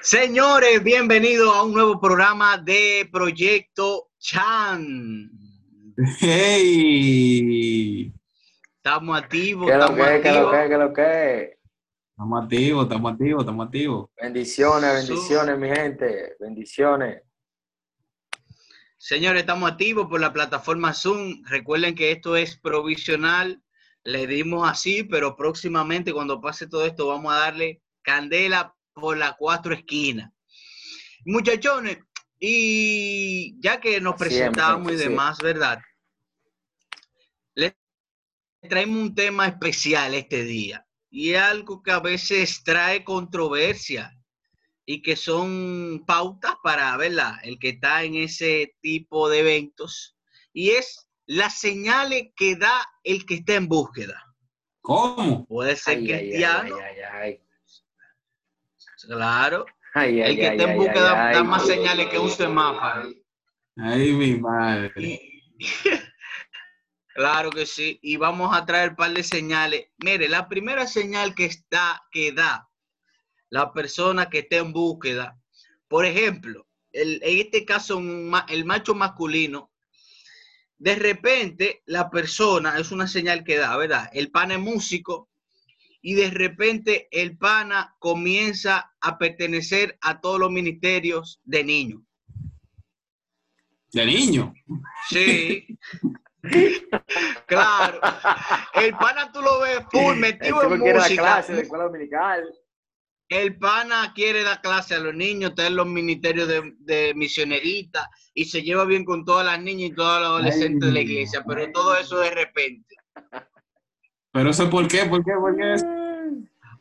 Señores, bienvenidos a un nuevo programa de Proyecto Chan. ¡Hey! Estamos activos, ¿Qué lo estamos que, qué lo activos. que, qué lo que? Estamos activos, estamos activos, estamos activos. Bendiciones, Su- bendiciones, mi gente. Bendiciones. Señores, estamos activos por la plataforma Zoom. Recuerden que esto es provisional. Le dimos así, pero próximamente cuando pase todo esto vamos a darle candela por las cuatro esquinas. Muchachones, y ya que nos Siempre, presentamos y sí. demás, ¿verdad? Les traemos un tema especial este día y algo que a veces trae controversia y que son pautas para, ¿verdad? El que está en ese tipo de eventos y es las señales que da el que está en búsqueda. ¿Cómo? Puede ser Ay, ay, ay, cristiano, ay, ay, claro. ay, ay, El que ay, está en búsqueda ay, da ay. más señales que un semáforo. Ay, mi madre. Y- claro que sí. Y vamos a traer un par de señales. Mire, la primera señal que está, que da la persona que está en búsqueda, por ejemplo, el- en este caso, el macho masculino, de repente la persona, es una señal que da, ¿verdad? El pana es músico y de repente el pana comienza a pertenecer a todos los ministerios de niños. De niño. Sí. claro. El pana tú lo ves full metido en música. clase de escuela dominical. El pana quiere dar clase a los niños, está en los ministerios de, de misionerita y se lleva bien con todas las niñas y todos los adolescentes de la iglesia, pero todo eso de repente. Pero eso por qué, por qué, por qué.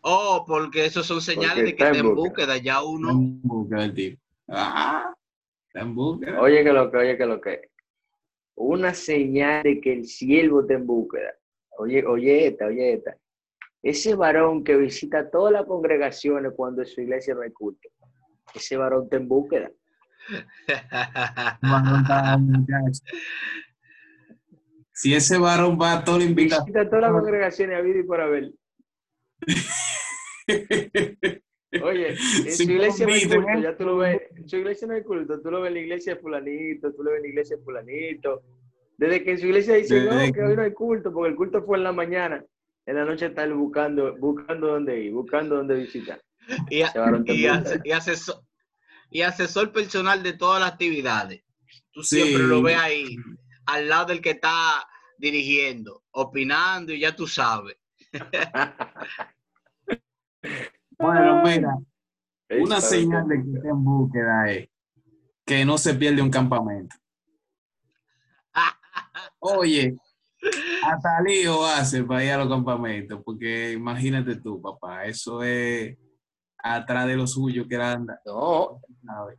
Oh, porque esos son señales Porque de que está está en búsqueda. Ya Está uno. en búsqueda del tipo. Ah, está en búsqueda. Oye, que lo que, oye, que lo que. Una señal de que el siervo está en búsqueda. Oye, oye esta, oye esta. Ese varón que visita todas las congregaciones cuando en su iglesia no hay culto. Ese varón está en búsqueda. Si ese varón va a toda la invitación. Visita todas las congregaciones a vida y por haber. Oye, en su iglesia no hay culto, ¿eh? ya tú lo ves. En su iglesia no hay culto, tú lo ves en la iglesia de fulanito, tú lo ves en la iglesia de fulanito. Desde que en su iglesia dice, no, que- hoy no hay culto, porque el culto fue en la mañana. En la noche está él buscando, buscando dónde ir, buscando dónde visitar. y, a- ase- asesor, y asesor personal de todas las actividades. Tú Sí. siempre lo ves ahí, al lado del que está dirigiendo, opinando y ya tú sabes. Bueno, mira, una señal de que está en búsqueda es que no se pierde un campamento. Oye, hasta lío hace para ir a los campamentos, porque imagínate tú, papá, eso es atrás de lo suyo que anda. No, ¿sabes?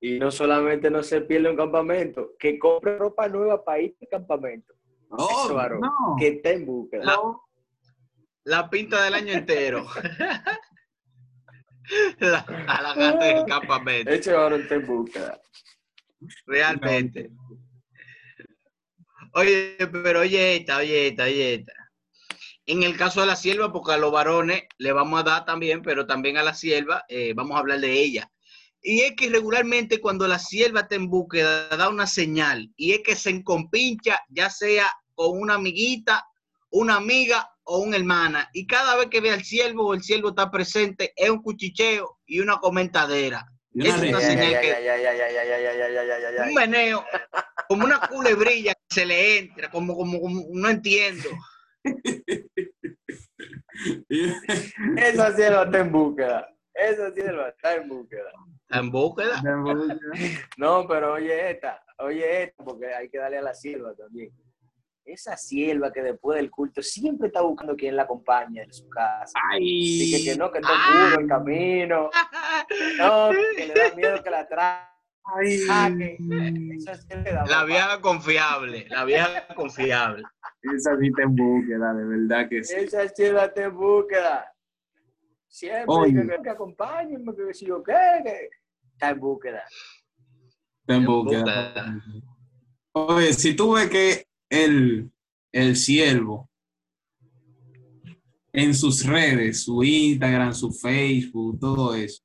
y no solamente no se pierde un campamento, que compre ropa nueva para ir al campamento. Varón no. que está en búsqueda. La, la pinta del año entero. la, a la gata del campamento, Ese varón está en búsqueda. realmente. Oye, pero oye esta, oye esta, oye esta. En el caso de la sierva, porque a los varones le vamos a dar también, pero también a la sierva, eh, vamos a hablar de ella. Y es que regularmente cuando la sierva está en búsqueda, da una señal, y es que se encompincha, ya sea con una amiguita, una amiga o una hermana. Y cada vez que ve al siervo o el siervo está presente, es un cuchicheo y una comentadera. Un meneo, como una culebrilla que se le entra, como, como, no entiendo. Eso sí lo está en búsqueda. Eso sí lo está en búsqueda. ¿En búsqueda? No, pero oye esta, oye esta, porque hay que darle a la silva también. Esa sierva que después del culto siempre está buscando quien la acompañe en su casa. Ay, Dice que no, que está Ah. oscuro el camino. No, que le da miedo que la ay. traque. Esa sierva, La vieja confiable, la vieja confiable. Esa sí está en búsqueda, de verdad que sí. Esa sierva está en búsqueda. Siempre Oye. dice que, que acompáñenme, que si yo qué, que está en búsqueda. Está en búsqueda. Oye, si tú ves que el, el siervo en sus redes, su Instagram, su Facebook, todo eso.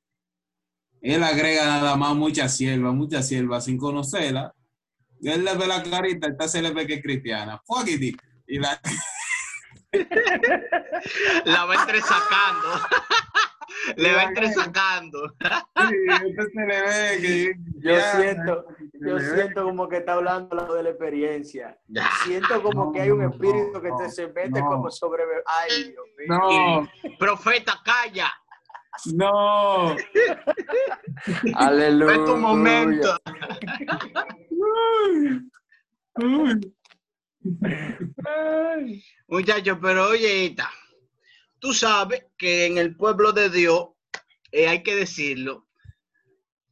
Él agrega nada más mucha sierva, mucha sierva sin conocerla. Él le ve la carita, esta se le ve que es cristiana. Fuckity. Y la, La va entresacando. Le va entresacando. sí, le ve que Yo ya, siento, yo siento como que está hablando lo de la experiencia. Ya. Siento como que hay un espíritu que te se mete no. como sobre... Ay, Dios mío. No, Profeta, calla. no. Aleluya. Ve tu momento. Muchachos, pero oye, esta. Tú sabes que en el pueblo de Dios, eh, hay que decirlo,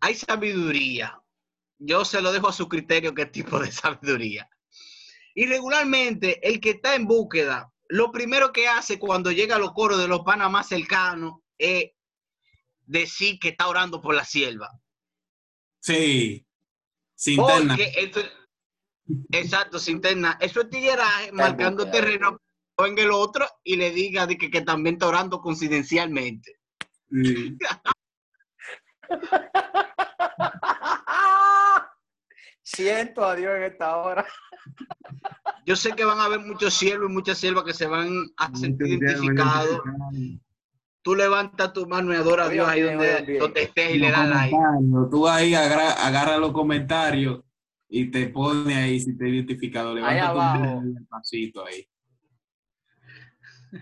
hay sabiduría. Yo se lo dejo a su criterio qué tipo de sabiduría. Y regularmente, el que está en búsqueda, lo primero que hace cuando llega a los coros de los panas más cercanos es decir que está orando por la sierva. Sí. Sin terna. Porque esto, exacto, sin terna. Eso es tigueraje, marcando terreno en el otro y le diga de que, que también está orando coincidencialmente. Sí. Siento a Dios en esta hora. Yo sé que van a haber muchos siervos y muchas siervas que se van a sentir identificados. Tú levantas tu mano y adora a Dios ahí donde, donde estés y le das like. Tú ahí agarra, agarra los comentarios y te pone ahí si te identificado. Levanta tu abajo. el pasito ahí.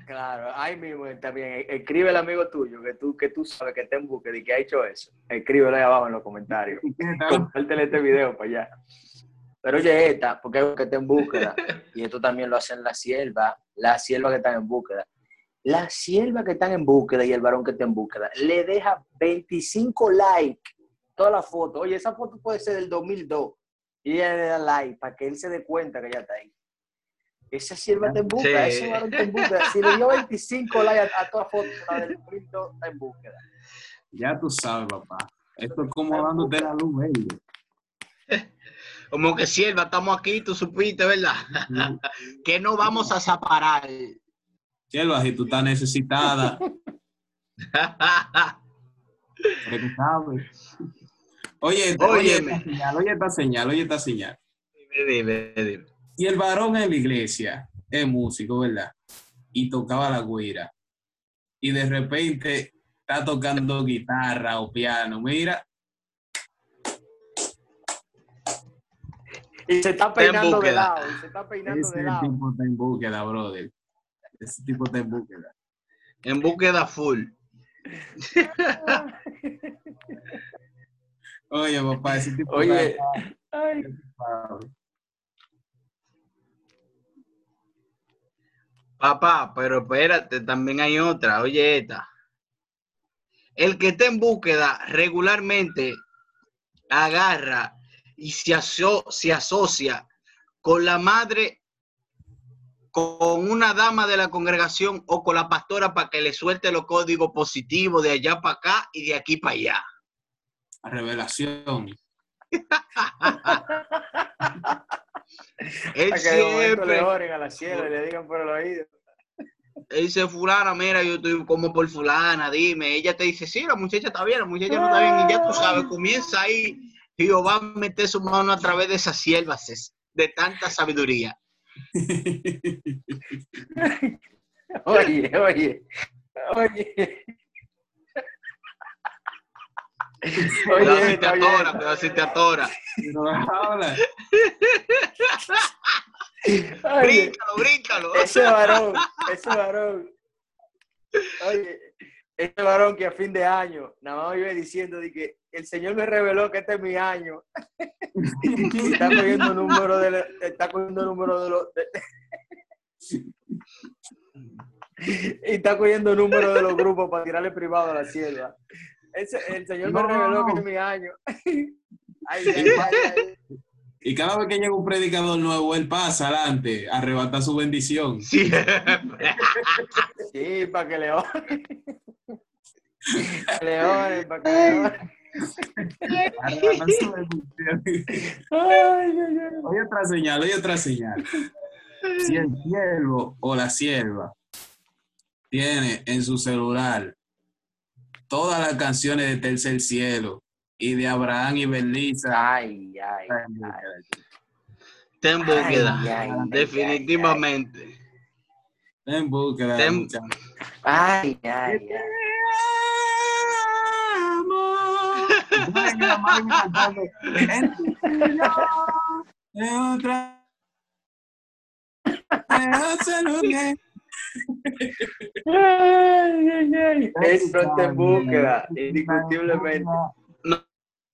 Claro, ahí mismo también. Escribe el amigo tuyo que tú, que tú sabes que está en búsqueda y que ha hecho eso. Escríbelo ahí abajo en los comentarios. Compártele este video para allá. Pero oye, esta, porque hay que está en búsqueda, y esto también lo hacen las siervas, las siervas que están en búsqueda. Las siervas que están en búsqueda y el varón que está en búsqueda, le deja 25 likes toda la foto. Oye, esa foto puede ser del 2002. Y ella le da like para que él se dé cuenta que ya está ahí. Esa sierva está en búsqueda, Sí. ese varón está en búsqueda. Si le dio 25 likes a, a toda foto, la del 2002 está en búsqueda. Ya tú sabes, papá. Esto es como dándote la luz verde. Como que sierva, estamos aquí, tú supiste, ¿verdad? que no vamos a separar. Sierva, si tú estás necesitada. Oye, oye, esta señal, oye esta señal, oye esta señal. Dime, dime. Si el varón en la iglesia es músico, ¿verdad? Y tocaba la guira. Y de repente está tocando guitarra o piano. Mira, Y se está peinando de lado, y se está peinando ese de lado. tipo está en búsqueda, brother. Ese tipo está en búsqueda. En búsqueda full. Oye, papá, ese tipo Oye, está ay, Papá, pero espérate, también hay otra. Oye, esta. El que está en búsqueda regularmente agarra y se, aso- se asocia con la madre, con una dama de la congregación o con la pastora para que le suelte los códigos positivos de allá para acá y de aquí para allá. Revelación. Él que de momento le oren a la sierva y le digan por el oído. Él dice, fulana, mira, yo estoy como por fulana, dime. Ella te dice, sí, la muchacha está bien, la muchacha no está bien. Y ya tú sabes, comienza ahí. Jehová a meter su mano a través de esas siervas de tanta sabiduría. Oye, oye, oye. Oye, si te oye, atora, cuidado si te atora. Pero oye, Bríncalo, bríncalo. ese varón, ese varón. Oye, ese varón que a fin de año nada más iba diciendo de que el Señor me reveló que este es mi año. Y está cogiendo número de la- está cogiendo número de los de- y está cogiendo número de los grupos para tirarle privado a la sierva. Ese- el Señor me No. reveló que es mi año. Ay, ay, ay, ay. Y cada vez que llega un predicador nuevo, él pasa adelante, arrebata su bendición. Sí, para que le oren, para que le oren. Arrebata su bendición. Ay, ay, ay. Oye otra señal, oye otra señal. Si el siervo o la sierva tiene en su celular todas las canciones de Tercer Cielo y de Abraham y Belisa. Ay, ay, ay. Ten búsqueda, ay, ay, definitivamente. Ay, ten búsqueda. Ten... Ay, ay, ay. Indiscutiblemente.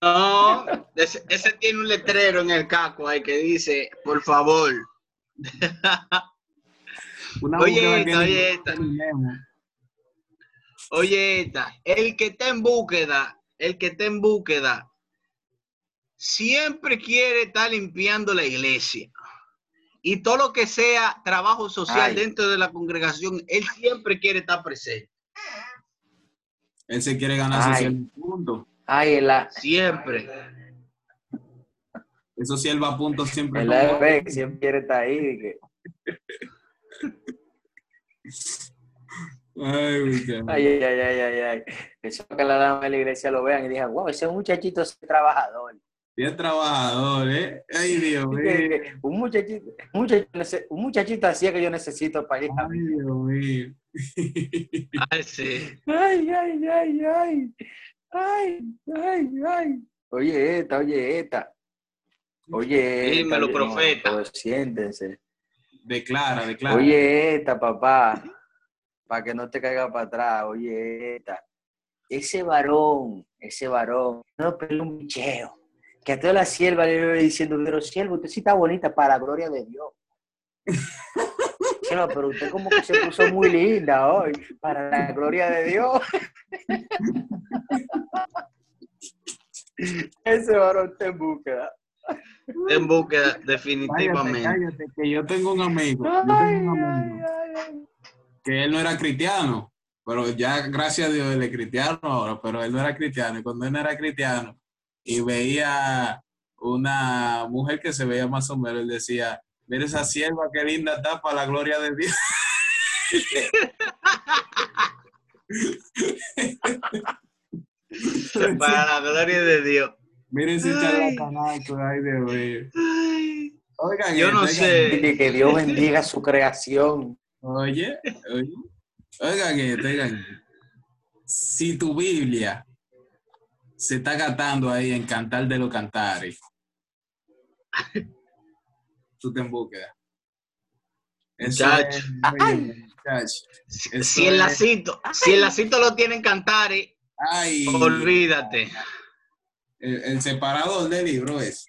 No, ese, ese tiene un letrero en el caco ahí que dice, por favor. Una Oye, esta, oye, esta. Oye, esta, el que está en búsqueda, el que está en búsqueda, siempre quiere estar limpiando la iglesia. Y todo lo que sea trabajo social Ay. dentro de la congregación, él siempre quiere estar presente. Él se quiere ganar sus Ay. 100 puntos. Ay, en la, Siempre. Esos sierva puntos siempre. en son la buenos. FP, que siempre quiere estar ahí. que, Ay. Ay, ay, ay, ay, ay, ay. Eso que la dama de la iglesia lo vean y digan, wow, ese muchachito es trabajador. Bien trabajador, ¿eh? Ay, Dios mío. Un muchachito, un muchachito, nece- un muchachito así es que yo necesito para ir a Ay, Dios mío. Ay, sí. Ay, ay, ay, ay. Ay, ay, ay. Oye, esta, oye, esta. Oye, esta, Dímelo, oye, profeta. todos siéntense. Declara, declara. Oye, esta, papá. Para que no te caiga para atrás. Oye, esta. Ese varón, ese varón, no pero un bicheo. Que a toda la sierva le iba diciendo, pero siervo, usted sí está bonita para la gloria de Dios. Pero usted como que se puso muy linda hoy, para la gloria de Dios. Ese varón está en búsqueda. Está en búsqueda, definitivamente. cállate, que yo tengo un amigo. Yo Ay, tengo un ay, amigo ay, ay. que él no era cristiano, pero ya, gracias a Dios, él es cristiano ahora, pero él no era cristiano. Y cuando él no era cristiano y veía una mujer que se veía más o menos, él decía, mira esa sierva, qué linda está para la gloria de Dios. Para la gloria de Dios. Miren ese Ay. charlatanazo, ay, Dios mío. Ay, Oigan, Yo no esto, sé. oigan, Que, Dios bendiga su creación. Oye, oye. Oigan esto, oigan. Si tu Biblia se está gatando ahí en Cantar de los Cantares, tú te en búsqueda. Eso es, muchacho. si, el es- lacito, si el lacito lo tienen cantares, Ay, olvídate. el, el separador del libro es.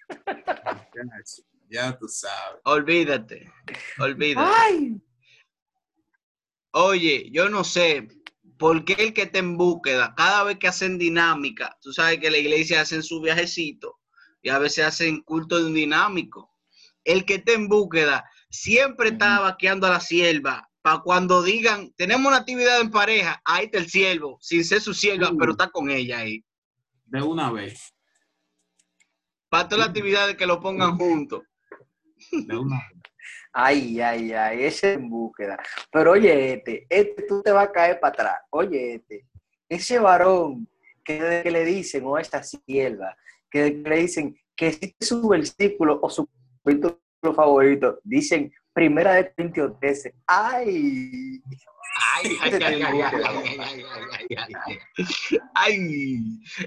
Ya tú sabes. Olvídate. Olvídate. ¡Ay! Oye, yo no sé por qué el que está en búsqueda, cada vez que hacen dinámica, tú sabes que la iglesia hacen su viajecito y a veces hacen culto de un dinámico. El que está en búsqueda siempre está vaqueando a la sierva para cuando digan, tenemos una actividad en pareja, ahí está el siervo, sin ser su sierva, pero está con ella ahí. De una vez. Para todas las actividades que lo pongan juntos. De una vez. Ay, ay, ay, ese en búsqueda. Pero oye, este, este tú te vas a caer para atrás. Oye, este, ese varón que, que le dicen, o esta sierva, que que le dicen que si su versículo o su capítulo favorito, dicen Primera de Corintios 13. ¡Ay! Ay ay ay, ay, ay,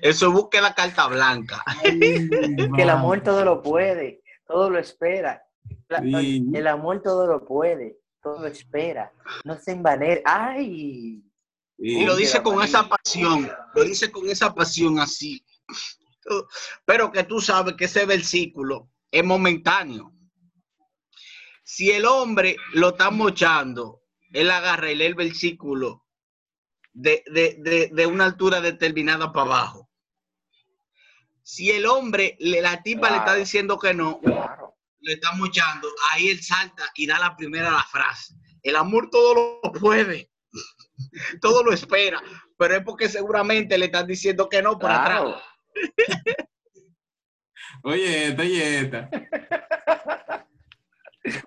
eso busque la carta blanca. que el amor todo lo puede, todo lo espera. el amor todo lo puede, todo lo espera. No se envanece. Ay. Y lo dice con esa pasión, lo dice con esa pasión así. Pero que tú sabes que ese versículo es momentáneo. Si el hombre lo está mochando, él agarra y lee el versículo de, de, de, de una altura determinada para abajo. Si el hombre, le- la tipa le está diciendo que no, Claro. le está mochando, ahí él salta y da la primera la frase. El amor todo lo puede, todo lo espera, pero es porque seguramente le están diciendo que no por Claro. atrás. Oye, esta, oye, esta.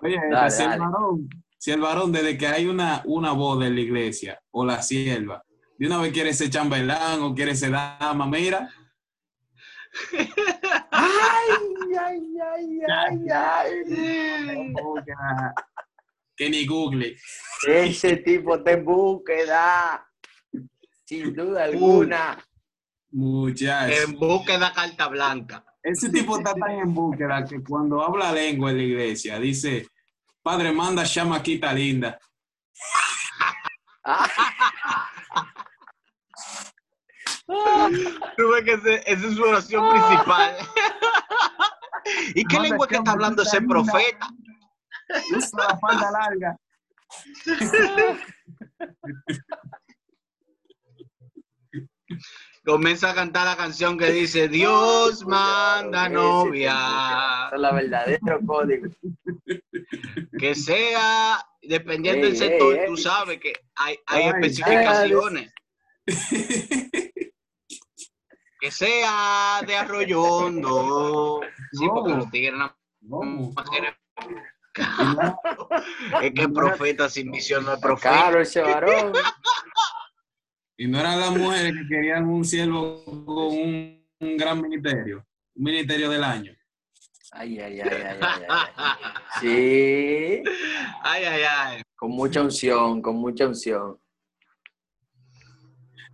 Oye, esta, si, el varón, si el varón, desde que hay una, una boda en la iglesia o la sierva, de una vez quiere ser chambelán o quiere ser dama, mira, Ay, ay, ay, ay, ay. que ni Google. Ese tipo en búsqueda. Sin duda alguna. Muchachos. En búsqueda carta blanca. Ese tipo está tan en búsqueda que cuando habla lengua en la iglesia dice, Padre, manda chamaquita linda. Tú ves que ese- esa es su oración principal. ¿Y qué Manda lengua que está hablando ese linda. profeta? Usa la falda larga. Comienza a cantar la canción que dice, Dios manda novia. Ese es la verdadero código. Que sea, dependiendo Ey, del sector, ey, tú sabes que hay, hay Ay, especificaciones. Que sea de arroyo hondo. Sí, porque No. los tigres la- Es que profeta sin visión no es profeta. Caro ese varón. Y no eran las mujeres que querían un siervo con un, un gran ministerio, un ministerio del año. Ay, ay, ay, ay, ay, ay. Sí, Ay, ay, ay. con mucha unción, con mucha unción.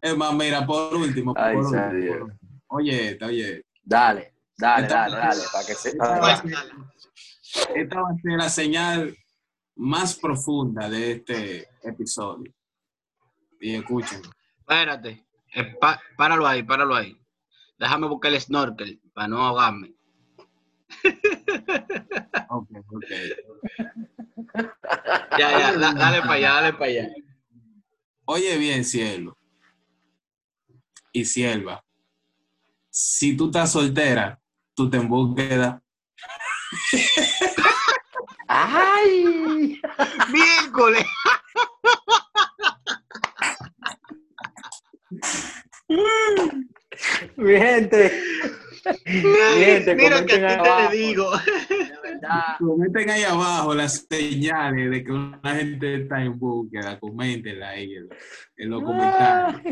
Es más, mira, por último, Ay, por último, por último. oye, esta, oye, Dale, dale, Esta- dale, dale, para que se... esta va, a para- ser, esta va a ser la señal más profunda de este episodio. Y escuchen. Espérate. Eh, páralo ahí, páralo ahí. Déjame buscar el snorkel para no ahogarme. Ok, ok. Ya, ya, da- dale para allá, dale para allá. Oye bien, cielo y sierva. Si tú estás soltera, tú te en búsqueda. ¡Ay! Miércoles. Mi gente. Gente, Mira que comenten a ti abajo. te digo. Comenten ahí abajo las señales de que una gente está en búsqueda. Coméntenla ahí en, en los comentarios.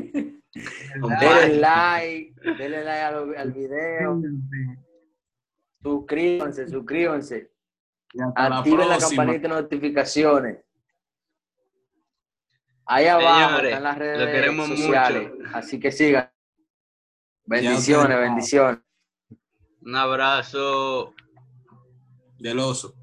Denle like, denle like al, al video, suscríbanse, suscríbanse, Y hasta la activen la próxima. campanita de notificaciones. Ahí abajo Señores, están las lo redes queremos sociales, mucho. así que sigan. Bendiciones, bendiciones. Un abrazo. Del oso.